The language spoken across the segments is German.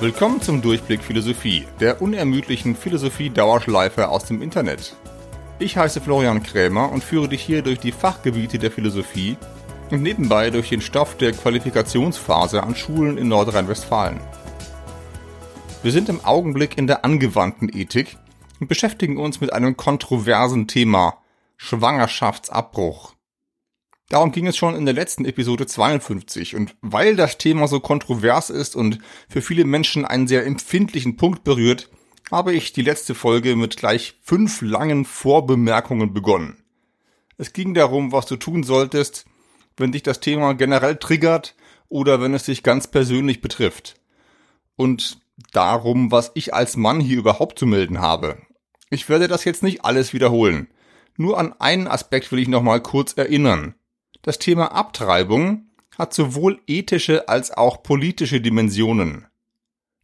Willkommen zum Durchblick Philosophie, der unermüdlichen Philosophie-Dauerschleife aus dem Internet. Ich heiße Florian Krämer und führe dich hier durch die Fachgebiete der Philosophie und nebenbei durch den Stoff der Qualifikationsphase an Schulen in Nordrhein-Westfalen. Wir sind im Augenblick in der angewandten Ethik und beschäftigen uns mit einem kontroversen Thema Schwangerschaftsabbruch. Darum ging es schon in der letzten Episode 52 und weil das Thema so kontrovers ist und für viele Menschen einen sehr empfindlichen Punkt berührt, habe ich die letzte Folge mit gleich fünf langen Vorbemerkungen begonnen. Es ging darum, was du tun solltest, wenn dich das Thema generell triggert oder wenn es dich ganz persönlich betrifft. Und darum, was ich als Mann hier überhaupt zu melden habe. Ich werde das jetzt nicht alles wiederholen. Nur an einen Aspekt will ich nochmal kurz erinnern. Das Thema Abtreibung hat sowohl ethische als auch politische Dimensionen.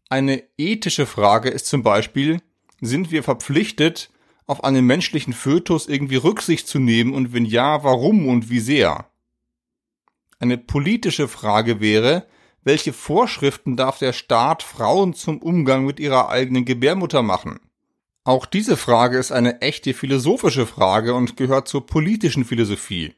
Eine ethische Frage ist zum Beispiel, sind wir verpflichtet, auf einen menschlichen Fötus irgendwie Rücksicht zu nehmen und wenn ja, warum und wie sehr? Eine politische Frage wäre, welche Vorschriften darf der Staat Frauen zum Umgang mit ihrer eigenen Gebärmutter machen? Auch diese Frage ist eine echte philosophische Frage und gehört zur politischen Philosophie.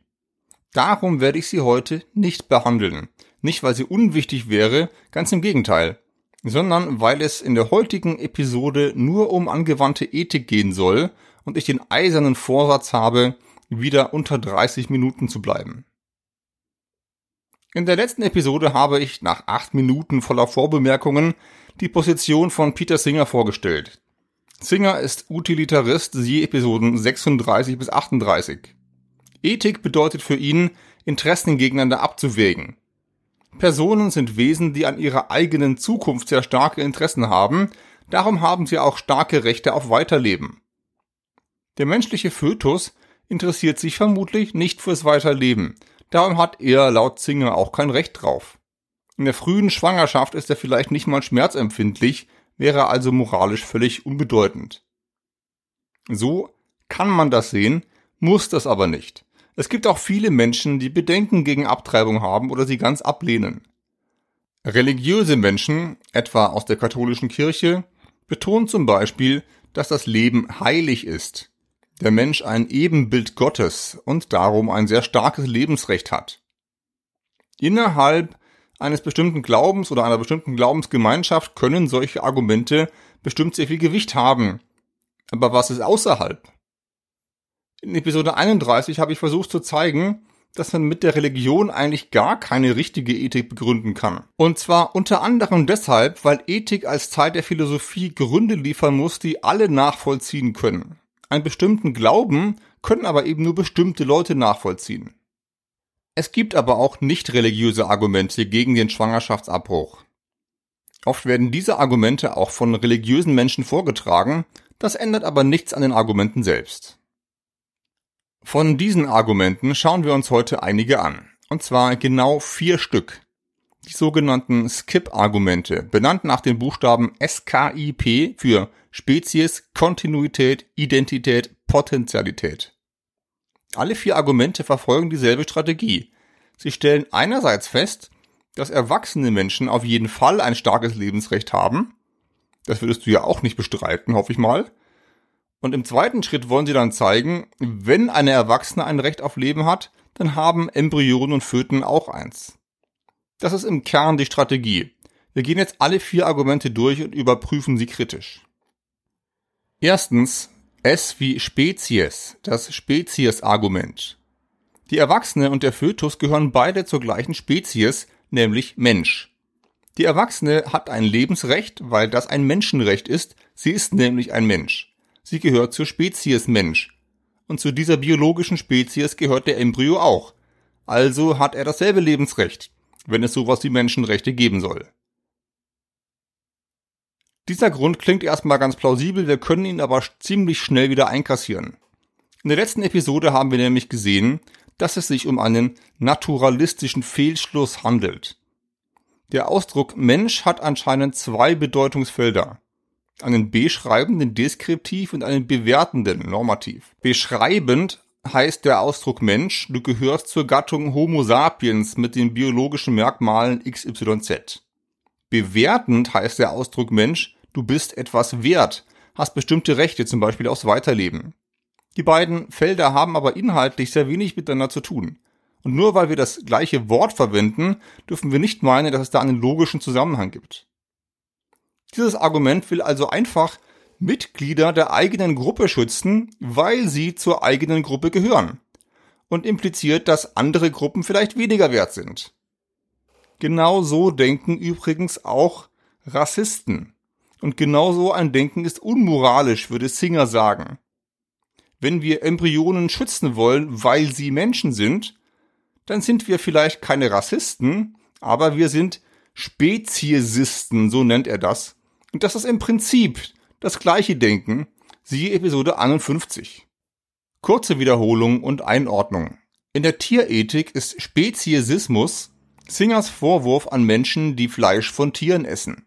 Darum werde ich sie heute nicht behandeln. Nicht, weil sie unwichtig wäre, ganz im Gegenteil, sondern weil es in der heutigen Episode nur um angewandte Ethik gehen soll und ich den eisernen Vorsatz habe, wieder unter 30 Minuten zu bleiben. In der letzten Episode habe ich nach acht Minuten voller Vorbemerkungen die Position von Peter Singer vorgestellt. Singer ist Utilitarist, siehe Episoden 36 bis 38. Ethik bedeutet für ihn, Interessen gegeneinander abzuwägen. Personen sind Wesen, die an ihrer eigenen Zukunft sehr starke Interessen haben, darum haben sie auch starke Rechte auf Weiterleben. Der menschliche Fötus interessiert sich vermutlich nicht fürs Weiterleben, darum hat er laut Singer auch kein Recht drauf. In der frühen Schwangerschaft ist er vielleicht nicht mal schmerzempfindlich, wäre also moralisch völlig unbedeutend. So kann man das sehen, muss das aber nicht. Es gibt auch viele Menschen, die Bedenken gegen Abtreibung haben oder sie ganz ablehnen. Religiöse Menschen, etwa aus der katholischen Kirche, betonen zum Beispiel, dass das Leben heilig ist, der Mensch ein Ebenbild Gottes und darum ein sehr starkes Lebensrecht hat. Innerhalb eines bestimmten Glaubens oder einer bestimmten Glaubensgemeinschaft können solche Argumente bestimmt sehr viel Gewicht haben. Aber was ist außerhalb? In Episode 31 habe ich versucht zu zeigen, dass man mit der Religion eigentlich gar keine richtige Ethik begründen kann. Und zwar unter anderem deshalb, weil Ethik als Teil der Philosophie Gründe liefern muss, die alle nachvollziehen können. Einen bestimmten Glauben können aber eben nur bestimmte Leute nachvollziehen. Es gibt aber auch nicht religiöse Argumente gegen den Schwangerschaftsabbruch. Oft werden diese Argumente auch von religiösen Menschen vorgetragen, das ändert aber nichts an den Argumenten selbst. Von diesen Argumenten schauen wir uns heute einige an. Und zwar genau vier Stück. Die sogenannten Skip-Argumente, benannt nach den Buchstaben SKIP für Spezies, Kontinuität, Identität, Potentialität. Alle vier Argumente verfolgen dieselbe Strategie. Sie stellen einerseits fest, dass erwachsene Menschen auf jeden Fall ein starkes Lebensrecht haben. Das würdest du ja auch nicht bestreiten, hoffe ich mal. Und im zweiten Schritt wollen sie dann zeigen, wenn eine Erwachsene ein Recht auf Leben hat, dann haben Embryonen und Föten auch eins. Das ist im Kern die Strategie. Wir gehen jetzt alle vier Argumente durch und überprüfen sie kritisch. Erstens, S wie Spezies, das Spezies-Argument. Die Erwachsene und der Fötus gehören beide zur gleichen Spezies, nämlich Mensch. Die Erwachsene hat ein Lebensrecht, weil das ein Menschenrecht ist, sie ist nämlich ein Mensch. Sie gehört zur Spezies Mensch. Und zu dieser biologischen Spezies gehört der Embryo auch. Also hat er dasselbe Lebensrecht, wenn es sowas wie Menschenrechte geben soll. Dieser Grund klingt erstmal ganz plausibel, wir können ihn aber ziemlich schnell wieder einkassieren. In der letzten Episode haben wir nämlich gesehen, dass es sich um einen naturalistischen Fehlschluss handelt. Der Ausdruck Mensch hat anscheinend zwei Bedeutungsfelder einen beschreibenden Deskriptiv und einen bewertenden Normativ. Beschreibend heißt der Ausdruck Mensch, du gehörst zur Gattung Homo sapiens mit den biologischen Merkmalen XYZ. Bewertend heißt der Ausdruck Mensch, du bist etwas wert, hast bestimmte Rechte, zum Beispiel aufs Weiterleben. Die beiden Felder haben aber inhaltlich sehr wenig miteinander zu tun. Und nur weil wir das gleiche Wort verwenden, dürfen wir nicht meinen, dass es da einen logischen Zusammenhang gibt. Dieses Argument will also einfach Mitglieder der eigenen Gruppe schützen, weil sie zur eigenen Gruppe gehören. Und impliziert, dass andere Gruppen vielleicht weniger wert sind. Genau so denken übrigens auch Rassisten. Und genau so ein Denken ist unmoralisch, würde Singer sagen. Wenn wir Embryonen schützen wollen, weil sie Menschen sind, dann sind wir vielleicht keine Rassisten, aber wir sind Speziesisten, so nennt er das. Und das ist im Prinzip das gleiche Denken, siehe Episode 51. Kurze Wiederholung und Einordnung. In der Tierethik ist Speziesismus Singers Vorwurf an Menschen, die Fleisch von Tieren essen.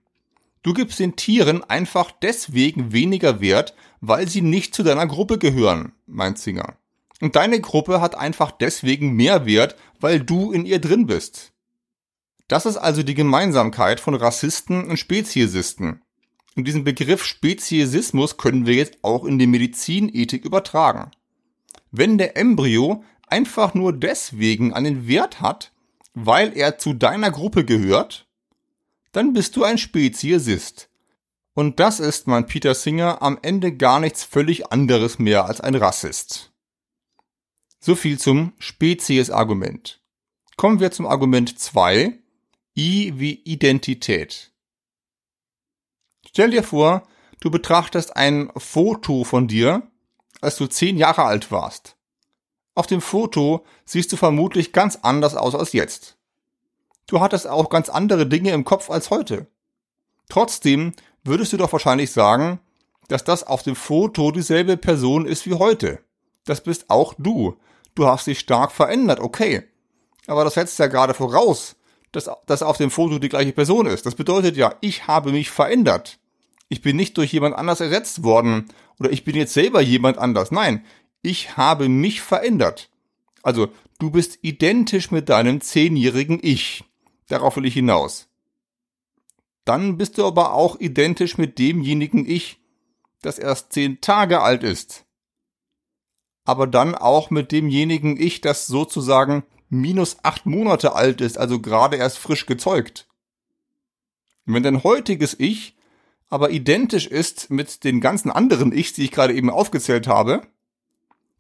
Du gibst den Tieren einfach deswegen weniger Wert, weil sie nicht zu deiner Gruppe gehören, meint Singer. Und deine Gruppe hat einfach deswegen mehr Wert, weil du in ihr drin bist. Das ist also die Gemeinsamkeit von Rassisten und Speziesisten. Und diesen Begriff Speziesismus können wir jetzt auch in die Medizinethik übertragen. Wenn der Embryo einfach nur deswegen einen Wert hat, weil er zu deiner Gruppe gehört, dann bist du ein Speziesist. Und das ist, mein Peter Singer, am Ende gar nichts völlig anderes mehr als ein Rassist. So viel zum Spezies-Argument. Kommen wir zum Argument 2, I wie Identität. Stell dir vor, du betrachtest ein Foto von dir, als du zehn Jahre alt warst. Auf dem Foto siehst du vermutlich ganz anders aus als jetzt. Du hattest auch ganz andere Dinge im Kopf als heute. Trotzdem würdest du doch wahrscheinlich sagen, dass das auf dem Foto dieselbe Person ist wie heute. Das bist auch du. Du hast dich stark verändert, okay. Aber das setzt ja gerade voraus, dass das auf dem Foto die gleiche Person ist. Das bedeutet ja, ich habe mich verändert. Ich bin nicht durch jemand anders ersetzt worden oder ich bin jetzt selber jemand anders. Nein, ich habe mich verändert. Also, du bist identisch mit deinem zehnjährigen Ich. Darauf will ich hinaus. Dann bist du aber auch identisch mit demjenigen Ich, das erst zehn Tage alt ist. Aber dann auch mit demjenigen Ich, das sozusagen minus acht Monate alt ist, also gerade erst frisch gezeugt. Wenn dein heutiges Ich aber identisch ist mit den ganzen anderen Ichs, die ich gerade eben aufgezählt habe,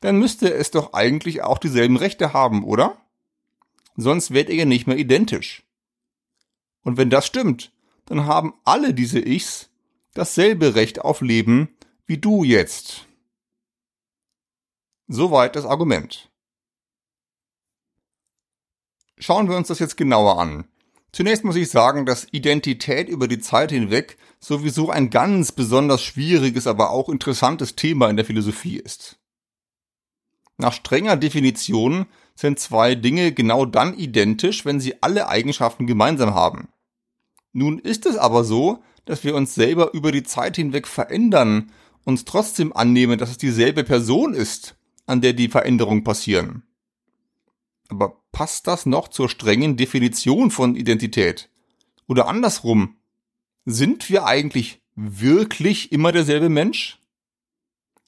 dann müsste es doch eigentlich auch dieselben Rechte haben, oder? Sonst wärt ihr nicht mehr identisch. Und wenn das stimmt, dann haben alle diese Ichs dasselbe Recht auf Leben wie du jetzt. Soweit das Argument. Schauen wir uns das jetzt genauer an. Zunächst muss ich sagen, dass Identität über die Zeit hinweg sowieso ein ganz besonders schwieriges, aber auch interessantes Thema in der Philosophie ist. Nach strenger Definition sind zwei Dinge genau dann identisch, wenn sie alle Eigenschaften gemeinsam haben. Nun ist es aber so, dass wir uns selber über die Zeit hinweg verändern, uns trotzdem annehmen, dass es dieselbe Person ist, an der die Veränderungen passieren. Aber passt das noch zur strengen Definition von Identität? Oder andersrum, sind wir eigentlich wirklich immer derselbe Mensch?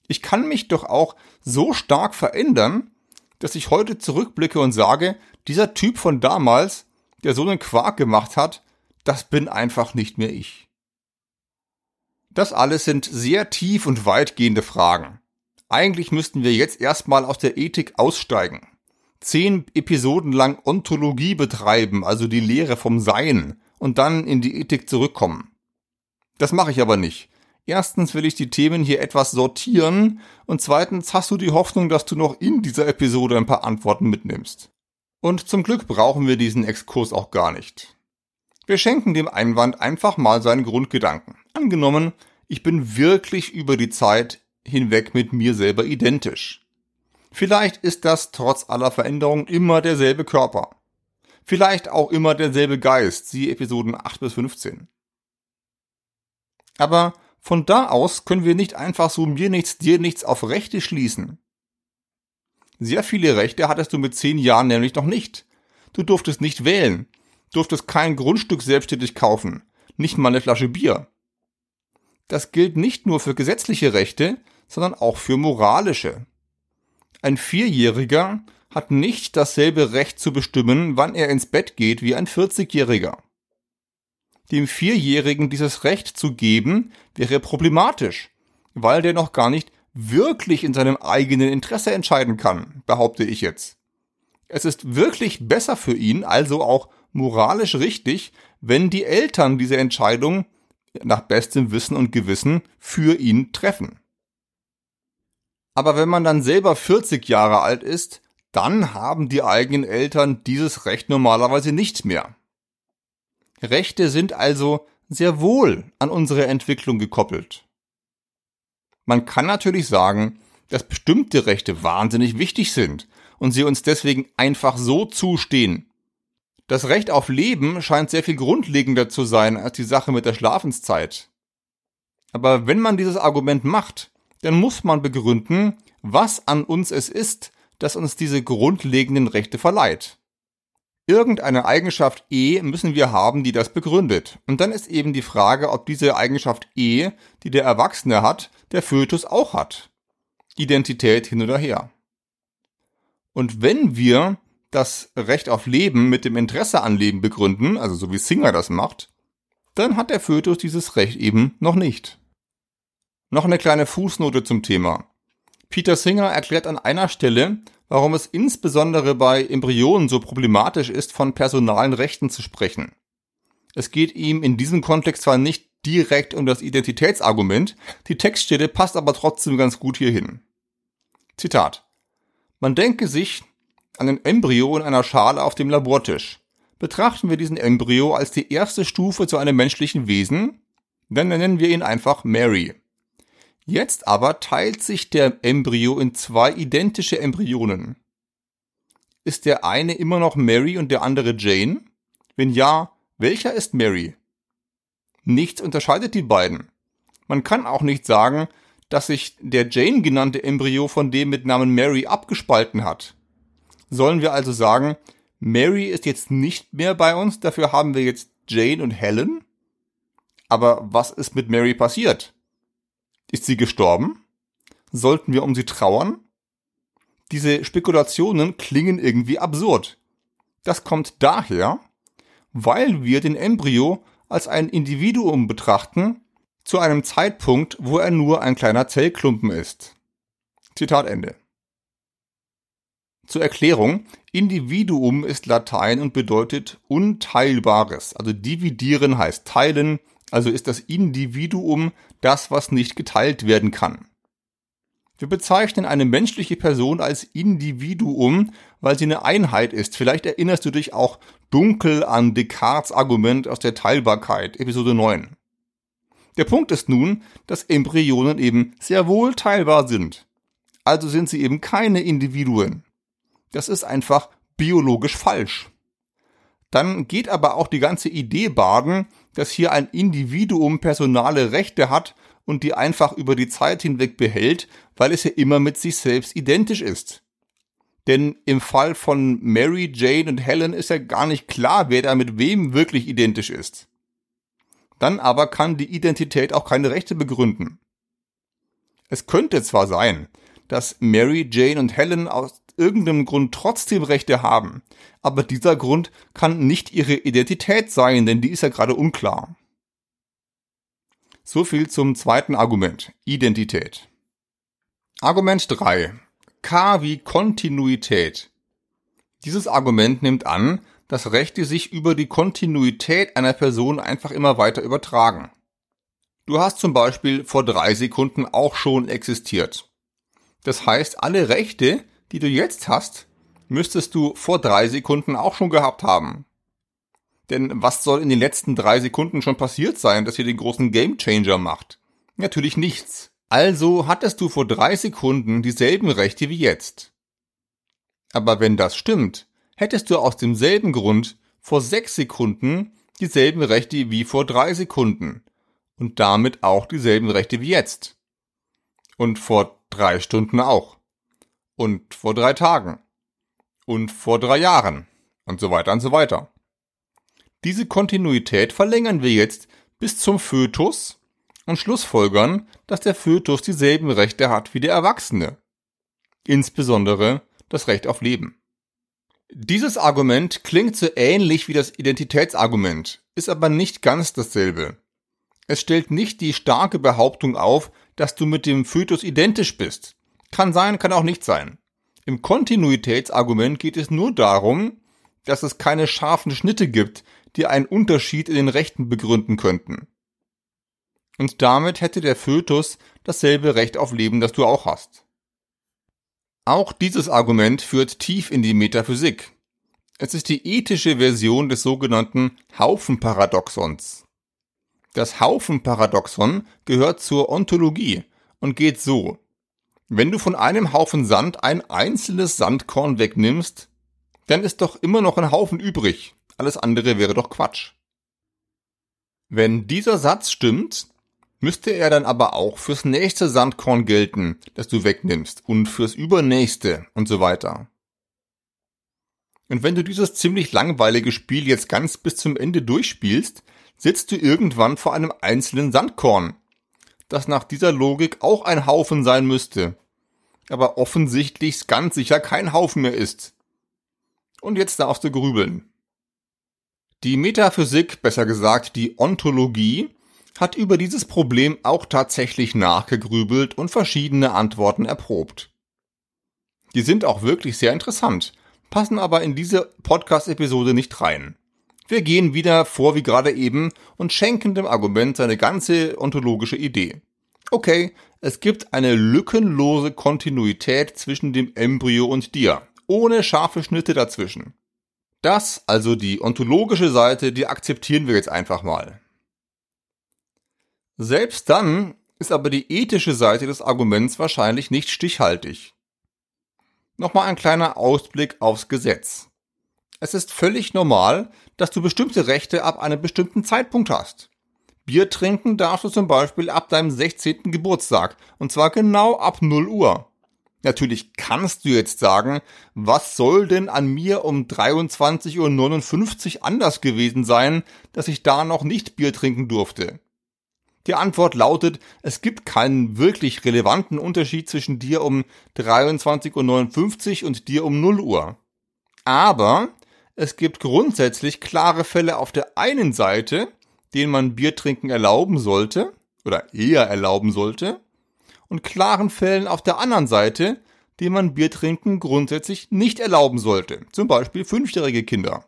Ich kann mich doch auch so stark verändern, dass ich heute zurückblicke und sage, dieser Typ von damals, der so einen Quark gemacht hat, das bin einfach nicht mehr ich. Das alles sind sehr tief und weitgehende Fragen. Eigentlich müssten wir jetzt erstmal aus der Ethik aussteigen. Zehn Episoden lang Ontologie betreiben, also die Lehre vom Sein, und dann in die Ethik zurückkommen. Das mache ich aber nicht. Erstens will ich die Themen hier etwas sortieren und zweitens hast du die Hoffnung, dass du noch in dieser Episode ein paar Antworten mitnimmst. Und zum Glück brauchen wir diesen Exkurs auch gar nicht. Wir schenken dem Einwand einfach mal seinen Grundgedanken. Angenommen, ich bin wirklich über die Zeit hinweg mit mir selber identisch. Vielleicht ist das trotz aller Veränderungen immer derselbe Körper. Vielleicht auch immer derselbe Geist, siehe Episoden 8 bis 15. Aber von da aus können wir nicht einfach so mir nichts, dir nichts auf Rechte schließen. Sehr viele Rechte hattest du mit zehn Jahren nämlich noch nicht. Du durftest nicht wählen, durftest kein Grundstück selbstständig kaufen, nicht mal eine Flasche Bier. Das gilt nicht nur für gesetzliche Rechte, sondern auch für moralische. Ein Vierjähriger hat nicht dasselbe Recht zu bestimmen, wann er ins Bett geht wie ein 40-Jähriger. Dem Vierjährigen dieses Recht zu geben, wäre problematisch, weil der noch gar nicht wirklich in seinem eigenen Interesse entscheiden kann, behaupte ich jetzt. Es ist wirklich besser für ihn, also auch moralisch richtig, wenn die Eltern diese Entscheidung nach bestem Wissen und Gewissen für ihn treffen. Aber wenn man dann selber 40 Jahre alt ist, dann haben die eigenen Eltern dieses Recht normalerweise nicht mehr. Rechte sind also sehr wohl an unsere Entwicklung gekoppelt. Man kann natürlich sagen, dass bestimmte Rechte wahnsinnig wichtig sind und sie uns deswegen einfach so zustehen. Das Recht auf Leben scheint sehr viel grundlegender zu sein als die Sache mit der Schlafenszeit. Aber wenn man dieses Argument macht, dann muss man begründen, was an uns es ist, das uns diese grundlegenden Rechte verleiht. Irgendeine Eigenschaft E müssen wir haben, die das begründet. Und dann ist eben die Frage, ob diese Eigenschaft E, die der Erwachsene hat, der Fötus auch hat. Identität hin oder her. Und wenn wir das Recht auf Leben mit dem Interesse an Leben begründen, also so wie Singer das macht, dann hat der Fötus dieses Recht eben noch nicht. Noch eine kleine Fußnote zum Thema. Peter Singer erklärt an einer Stelle, warum es insbesondere bei Embryonen so problematisch ist, von personalen Rechten zu sprechen. Es geht ihm in diesem Kontext zwar nicht direkt um das Identitätsargument, die Textstelle passt aber trotzdem ganz gut hierhin. Zitat. Man denke sich an ein Embryo in einer Schale auf dem Labortisch. Betrachten wir diesen Embryo als die erste Stufe zu einem menschlichen Wesen, dann nennen wir ihn einfach Mary. Jetzt aber teilt sich der Embryo in zwei identische Embryonen. Ist der eine immer noch Mary und der andere Jane? Wenn ja, welcher ist Mary? Nichts unterscheidet die beiden. Man kann auch nicht sagen, dass sich der Jane genannte Embryo von dem mit Namen Mary abgespalten hat. Sollen wir also sagen, Mary ist jetzt nicht mehr bei uns, dafür haben wir jetzt Jane und Helen? Aber was ist mit Mary passiert? Ist sie gestorben? Sollten wir um sie trauern? Diese Spekulationen klingen irgendwie absurd. Das kommt daher, weil wir den Embryo als ein Individuum betrachten, zu einem Zeitpunkt, wo er nur ein kleiner Zellklumpen ist. Zitat Ende. Zur Erklärung, Individuum ist Latein und bedeutet Unteilbares. Also dividieren heißt teilen, also ist das Individuum das, was nicht geteilt werden kann. Wir bezeichnen eine menschliche Person als Individuum, weil sie eine Einheit ist. Vielleicht erinnerst du dich auch dunkel an Descartes Argument aus der Teilbarkeit, Episode 9. Der Punkt ist nun, dass Embryonen eben sehr wohl teilbar sind. Also sind sie eben keine Individuen. Das ist einfach biologisch falsch. Dann geht aber auch die ganze Idee baden, dass hier ein Individuum personale Rechte hat und die einfach über die Zeit hinweg behält, weil es ja immer mit sich selbst identisch ist. Denn im Fall von Mary, Jane und Helen ist ja gar nicht klar, wer da mit wem wirklich identisch ist. Dann aber kann die Identität auch keine Rechte begründen. Es könnte zwar sein, dass Mary, Jane und Helen aus irgendeinem Grund trotzdem Rechte haben, aber dieser Grund kann nicht ihre Identität sein, denn die ist ja gerade unklar. So viel zum zweiten Argument, Identität. Argument 3. K wie Kontinuität. Dieses Argument nimmt an, dass Rechte sich über die Kontinuität einer Person einfach immer weiter übertragen. Du hast zum Beispiel vor drei Sekunden auch schon existiert. Das heißt, alle Rechte, die du jetzt hast, müsstest du vor drei Sekunden auch schon gehabt haben. Denn was soll in den letzten drei Sekunden schon passiert sein, dass ihr den großen Gamechanger macht? Natürlich nichts. Also hattest du vor drei Sekunden dieselben Rechte wie jetzt. Aber wenn das stimmt, hättest du aus demselben Grund vor sechs Sekunden dieselben Rechte wie vor drei Sekunden und damit auch dieselben Rechte wie jetzt. Und vor drei Stunden auch. Und vor drei Tagen. Und vor drei Jahren. Und so weiter und so weiter. Diese Kontinuität verlängern wir jetzt bis zum Fötus und schlussfolgern, dass der Fötus dieselben Rechte hat wie der Erwachsene. Insbesondere das Recht auf Leben. Dieses Argument klingt so ähnlich wie das Identitätsargument, ist aber nicht ganz dasselbe. Es stellt nicht die starke Behauptung auf, dass du mit dem Fötus identisch bist. Kann sein, kann auch nicht sein. Im Kontinuitätsargument geht es nur darum, dass es keine scharfen Schnitte gibt, die einen Unterschied in den Rechten begründen könnten. Und damit hätte der Fötus dasselbe Recht auf Leben, das du auch hast. Auch dieses Argument führt tief in die Metaphysik. Es ist die ethische Version des sogenannten Haufenparadoxons. Das Haufenparadoxon gehört zur Ontologie und geht so. Wenn du von einem Haufen Sand ein einzelnes Sandkorn wegnimmst, dann ist doch immer noch ein Haufen übrig. Alles andere wäre doch Quatsch. Wenn dieser Satz stimmt, müsste er dann aber auch fürs nächste Sandkorn gelten, das du wegnimmst und fürs übernächste und so weiter. Und wenn du dieses ziemlich langweilige Spiel jetzt ganz bis zum Ende durchspielst, sitzt du irgendwann vor einem einzelnen Sandkorn, das nach dieser Logik auch ein Haufen sein müsste, aber offensichtlich ganz sicher kein Haufen mehr ist. Und jetzt darfst du grübeln. Die Metaphysik, besser gesagt die Ontologie, hat über dieses Problem auch tatsächlich nachgegrübelt und verschiedene Antworten erprobt. Die sind auch wirklich sehr interessant, passen aber in diese Podcast-Episode nicht rein. Wir gehen wieder vor wie gerade eben und schenken dem Argument seine ganze ontologische Idee. Okay, es gibt eine lückenlose Kontinuität zwischen dem Embryo und dir, ohne scharfe Schnitte dazwischen. Das, also die ontologische Seite, die akzeptieren wir jetzt einfach mal. Selbst dann ist aber die ethische Seite des Arguments wahrscheinlich nicht stichhaltig. Nochmal ein kleiner Ausblick aufs Gesetz. Es ist völlig normal, dass du bestimmte Rechte ab einem bestimmten Zeitpunkt hast. Bier trinken darfst du zum Beispiel ab deinem 16. Geburtstag, und zwar genau ab 0 Uhr. Natürlich kannst du jetzt sagen, was soll denn an mir um 23.59 Uhr anders gewesen sein, dass ich da noch nicht Bier trinken durfte? Die Antwort lautet, es gibt keinen wirklich relevanten Unterschied zwischen dir um 23.59 Uhr und dir um 0 Uhr. Aber es gibt grundsätzlich klare Fälle auf der einen Seite, denen man Bier trinken erlauben sollte oder eher erlauben sollte, und klaren Fällen auf der anderen Seite, denen man Bier trinken grundsätzlich nicht erlauben sollte, zum Beispiel fünfjährige Kinder.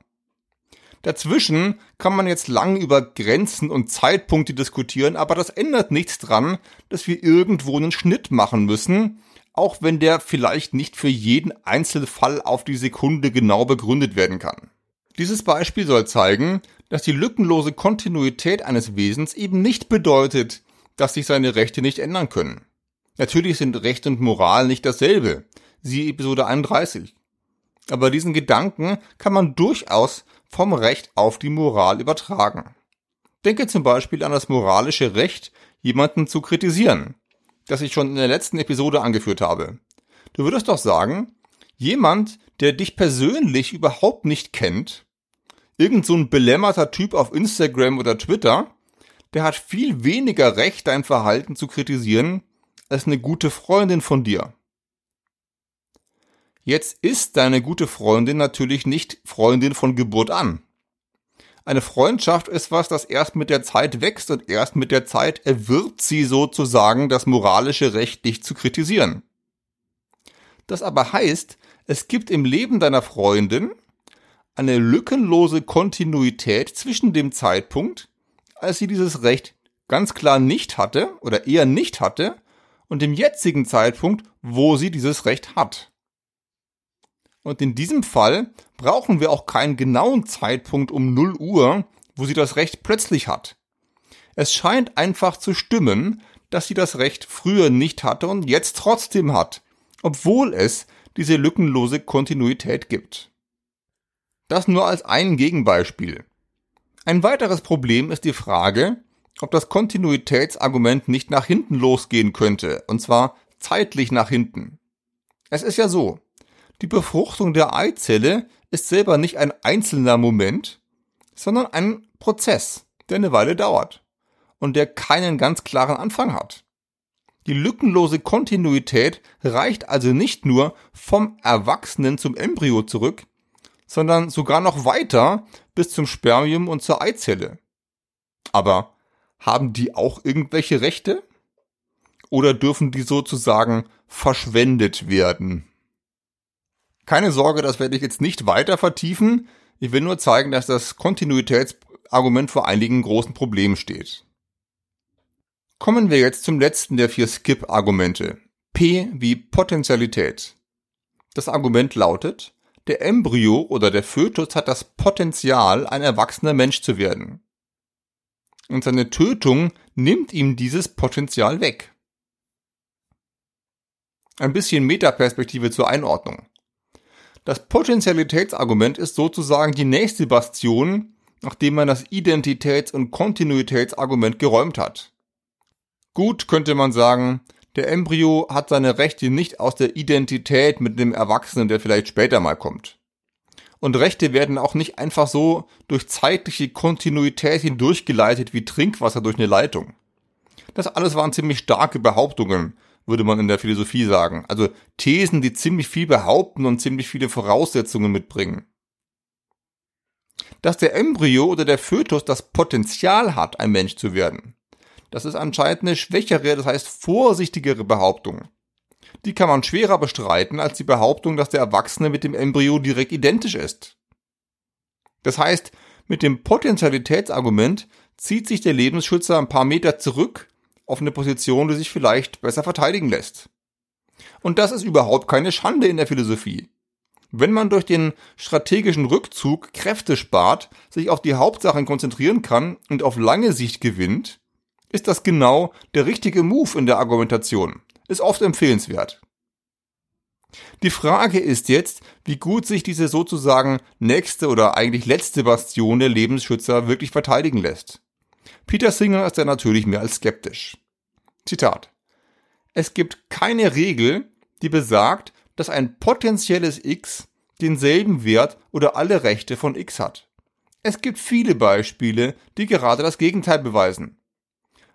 Dazwischen kann man jetzt lang über Grenzen und Zeitpunkte diskutieren, aber das ändert nichts dran, dass wir irgendwo einen Schnitt machen müssen, auch wenn der vielleicht nicht für jeden Einzelfall auf die Sekunde genau begründet werden kann. Dieses Beispiel soll zeigen, dass die lückenlose Kontinuität eines Wesens eben nicht bedeutet, dass sich seine Rechte nicht ändern können. Natürlich sind Recht und Moral nicht dasselbe, siehe Episode 31. Aber diesen Gedanken kann man durchaus vom Recht auf die Moral übertragen. Denke zum Beispiel an das moralische Recht, jemanden zu kritisieren, das ich schon in der letzten Episode angeführt habe. Du würdest doch sagen, jemand, der dich persönlich überhaupt nicht kennt, irgend so ein belämmerter Typ auf Instagram oder Twitter, der hat viel weniger Recht, dein Verhalten zu kritisieren, als eine gute Freundin von dir. Jetzt ist deine gute Freundin natürlich nicht Freundin von Geburt an. Eine Freundschaft ist was, das erst mit der Zeit wächst und erst mit der Zeit erwirbt sie sozusagen das moralische Recht, dich zu kritisieren. Das aber heißt, es gibt im Leben deiner Freundin eine lückenlose Kontinuität zwischen dem Zeitpunkt, als sie dieses Recht ganz klar nicht hatte oder eher nicht hatte, und dem jetzigen Zeitpunkt, wo sie dieses Recht hat. Und in diesem Fall brauchen wir auch keinen genauen Zeitpunkt um 0 Uhr, wo sie das Recht plötzlich hat. Es scheint einfach zu stimmen, dass sie das Recht früher nicht hatte und jetzt trotzdem hat, obwohl es diese lückenlose Kontinuität gibt. Das nur als ein Gegenbeispiel. Ein weiteres Problem ist die Frage, ob das Kontinuitätsargument nicht nach hinten losgehen könnte, und zwar zeitlich nach hinten. Es ist ja so, die Befruchtung der Eizelle ist selber nicht ein einzelner Moment, sondern ein Prozess, der eine Weile dauert. und der keinen ganz klaren Anfang hat. Die lückenlose Kontinuität reicht also nicht nur vom Erwachsenen zum Embryo zurück, sondern sogar noch weiter bis zum Spermium und zur Eizelle. Aber haben die auch irgendwelche Rechte? Oder dürfen die sozusagen verschwendet werden? Keine Sorge, das werde ich jetzt nicht weiter vertiefen. Ich will nur zeigen, dass das Kontinuitätsargument vor einigen großen Problemen steht. Kommen wir jetzt zum letzten der vier Skip-Argumente. P wie Potentialität. Das Argument lautet, der Embryo oder der Fötus hat das Potenzial, ein erwachsener Mensch zu werden. Und seine Tötung nimmt ihm dieses Potenzial weg. Ein bisschen Metaperspektive zur Einordnung. Das Potentialitätsargument ist sozusagen die nächste Bastion, nachdem man das Identitäts- und Kontinuitätsargument geräumt hat. Gut könnte man sagen, der Embryo hat seine Rechte nicht aus der Identität mit dem Erwachsenen, der vielleicht später mal kommt. Und Rechte werden auch nicht einfach so durch zeitliche Kontinuität hindurchgeleitet wie Trinkwasser durch eine Leitung. Das alles waren ziemlich starke Behauptungen, würde man in der Philosophie sagen. Also Thesen, die ziemlich viel behaupten und ziemlich viele Voraussetzungen mitbringen. Dass der Embryo oder der Fötus das Potenzial hat, ein Mensch zu werden, das ist anscheinend eine schwächere, das heißt vorsichtigere Behauptung. Die kann man schwerer bestreiten als die Behauptung, dass der Erwachsene mit dem Embryo direkt identisch ist. Das heißt, mit dem Potentialitätsargument zieht sich der Lebensschützer ein paar Meter zurück auf eine Position, die sich vielleicht besser verteidigen lässt. Und das ist überhaupt keine Schande in der Philosophie. Wenn man durch den strategischen Rückzug Kräfte spart, sich auf die Hauptsachen konzentrieren kann und auf lange Sicht gewinnt, ist das genau der richtige Move in der Argumentation. Ist oft empfehlenswert. Die Frage ist jetzt, wie gut sich diese sozusagen nächste oder eigentlich letzte Bastion der Lebensschützer wirklich verteidigen lässt. Peter Singer ist da natürlich mehr als skeptisch. Zitat. Es gibt keine Regel, die besagt, dass ein potenzielles X denselben Wert oder alle Rechte von X hat. Es gibt viele Beispiele, die gerade das Gegenteil beweisen.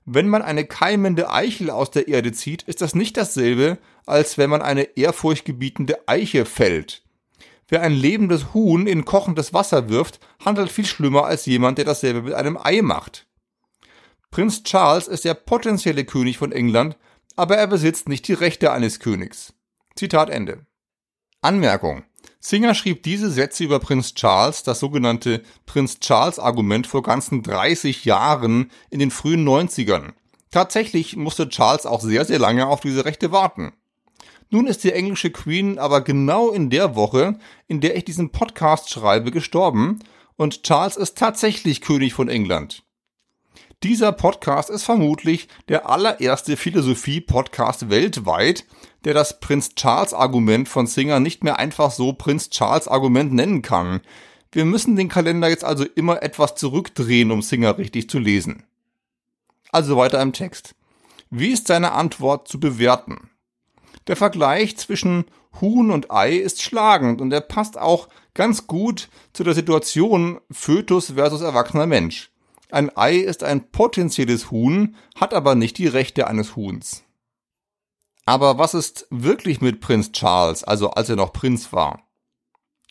Wenn man eine keimende Eichel aus der Erde zieht, ist das nicht dasselbe, als wenn man eine ehrfurchtgebietende Eiche fällt. Wer ein lebendes Huhn in kochendes Wasser wirft, handelt viel schlimmer als jemand, der dasselbe mit einem Ei macht. Prinz Charles ist der potenzielle König von England, aber er besitzt nicht die Rechte eines Königs. Zitat Ende. Anmerkung. Singer schrieb diese Sätze über Prinz Charles, das sogenannte Prinz Charles Argument, vor ganzen 30 Jahren in den frühen 90ern. Tatsächlich musste Charles auch sehr, sehr lange auf diese Rechte warten. Nun ist die englische Queen aber genau in der Woche, in der ich diesen Podcast schreibe, gestorben und Charles ist tatsächlich König von England. Dieser Podcast ist vermutlich der allererste Philosophie-Podcast weltweit, der das Prinz Charles Argument von Singer nicht mehr einfach so Prinz Charles Argument nennen kann. Wir müssen den Kalender jetzt also immer etwas zurückdrehen, um Singer richtig zu lesen. Also weiter im Text. Wie ist seine Antwort zu bewerten? Der Vergleich zwischen Huhn und Ei ist schlagend und er passt auch ganz gut zu der Situation Fötus versus erwachsener Mensch. Ein Ei ist ein potenzielles Huhn, hat aber nicht die Rechte eines Huhns. Aber was ist wirklich mit Prinz Charles, also als er noch Prinz war?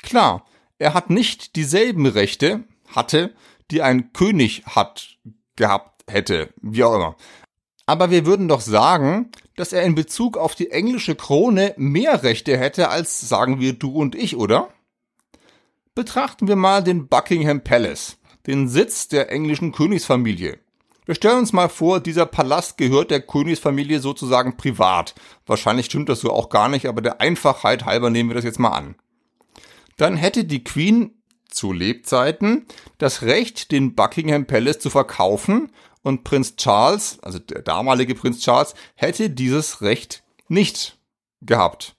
Klar, er hat nicht dieselben Rechte, hatte, die ein König hat, gehabt hätte, wie auch immer. Aber wir würden doch sagen, dass er in Bezug auf die englische Krone mehr Rechte hätte als, sagen wir, du und ich, oder? Betrachten wir mal den Buckingham Palace den Sitz der englischen Königsfamilie. Wir stellen uns mal vor, dieser Palast gehört der Königsfamilie sozusagen privat. Wahrscheinlich stimmt das so auch gar nicht, aber der Einfachheit halber nehmen wir das jetzt mal an. Dann hätte die Queen zu Lebzeiten das Recht, den Buckingham Palace zu verkaufen und Prinz Charles, also der damalige Prinz Charles, hätte dieses Recht nicht gehabt.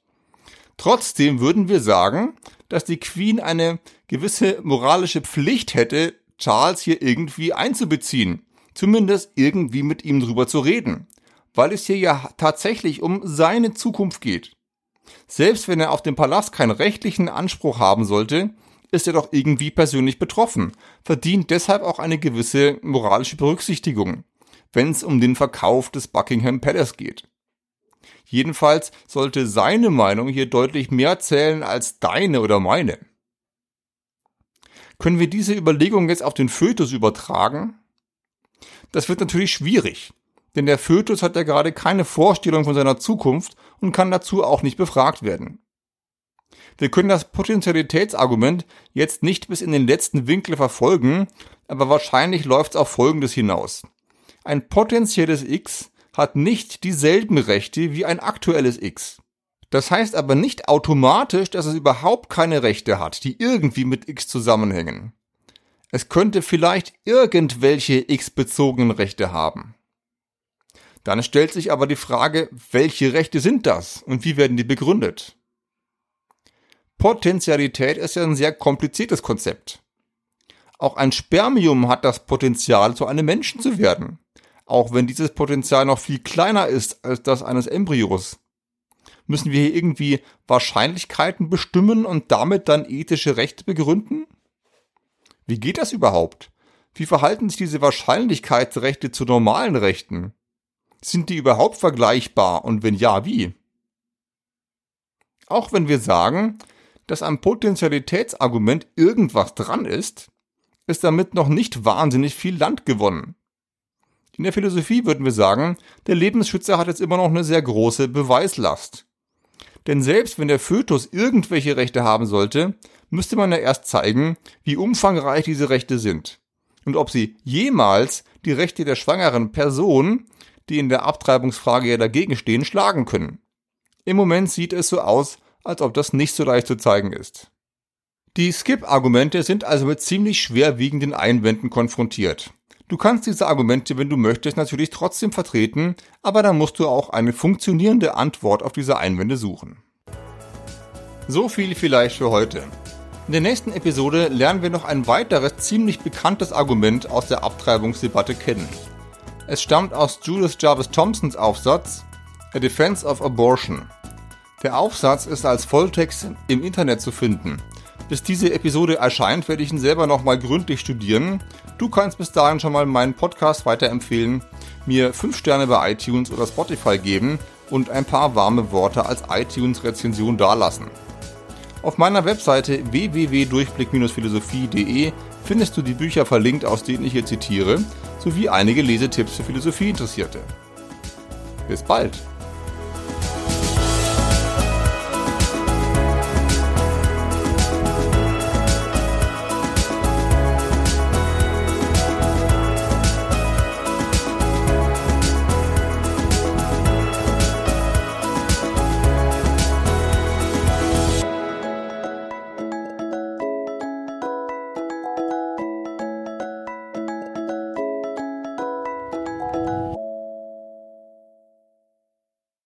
Trotzdem würden wir sagen, dass die Queen eine gewisse moralische Pflicht hätte, Charles hier irgendwie einzubeziehen. Zumindest irgendwie mit ihm drüber zu reden. Weil es hier ja tatsächlich um seine Zukunft geht. Selbst wenn er auf dem Palast keinen rechtlichen Anspruch haben sollte, ist er doch irgendwie persönlich betroffen, verdient deshalb auch eine gewisse moralische Berücksichtigung. wenn es um den Verkauf des Buckingham Palace geht. Jedenfalls sollte seine Meinung hier deutlich mehr zählen als deine oder meine. Können wir diese Überlegung jetzt auf den Fötus übertragen? Das wird natürlich schwierig, denn der Fötus hat ja gerade keine Vorstellung von seiner Zukunft und kann dazu auch nicht befragt werden. Wir können das Potentialitätsargument jetzt nicht bis in den letzten Winkel verfolgen, aber wahrscheinlich läuft es auf Folgendes hinaus. Ein potenzielles X hat nicht dieselben Rechte wie ein aktuelles X. Das heißt aber nicht automatisch, dass es überhaupt keine Rechte hat, die irgendwie mit X zusammenhängen. Es könnte vielleicht irgendwelche X-bezogenen Rechte haben. Dann stellt sich aber die Frage, welche Rechte sind das und wie werden die begründet? Potentialität ist ja ein sehr kompliziertes Konzept. Auch ein Spermium hat das Potenzial, zu einem Menschen zu werden, auch wenn dieses Potenzial noch viel kleiner ist als das eines Embryos. Müssen wir hier irgendwie Wahrscheinlichkeiten bestimmen und damit dann ethische Rechte begründen? Wie geht das überhaupt? Wie verhalten sich diese Wahrscheinlichkeitsrechte zu normalen Rechten? Sind die überhaupt vergleichbar und wenn ja, wie? Auch wenn wir sagen, dass am Potentialitätsargument irgendwas dran ist, ist damit noch nicht wahnsinnig viel Land gewonnen. In der Philosophie würden wir sagen, der Lebensschützer hat jetzt immer noch eine sehr große Beweislast. Denn selbst wenn der Fötus irgendwelche Rechte haben sollte, müsste man ja erst zeigen, wie umfangreich diese Rechte sind und ob sie jemals die Rechte der schwangeren Person, die in der Abtreibungsfrage ja dagegen stehen, schlagen können. Im Moment sieht es so aus, als ob das nicht so leicht zu zeigen ist. Die Skip-Argumente sind also mit ziemlich schwerwiegenden Einwänden konfrontiert. Du kannst diese Argumente, wenn du möchtest, natürlich trotzdem vertreten, aber dann musst du auch eine funktionierende Antwort auf diese Einwände suchen. So viel vielleicht für heute. In der nächsten Episode lernen wir noch ein weiteres ziemlich bekanntes Argument aus der Abtreibungsdebatte kennen. Es stammt aus Julius Jarvis Thompsons Aufsatz A Defense of Abortion. Der Aufsatz ist als Volltext im Internet zu finden. Bis diese Episode erscheint, werde ich ihn selber nochmal gründlich studieren. Du kannst bis dahin schon mal meinen Podcast weiterempfehlen, mir 5 Sterne bei iTunes oder Spotify geben und ein paar warme Worte als iTunes-Rezension dalassen. Auf meiner Webseite www.durchblick-philosophie.de findest du die Bücher verlinkt, aus denen ich hier zitiere, sowie einige Lesetipps für Philosophieinteressierte. Bis bald!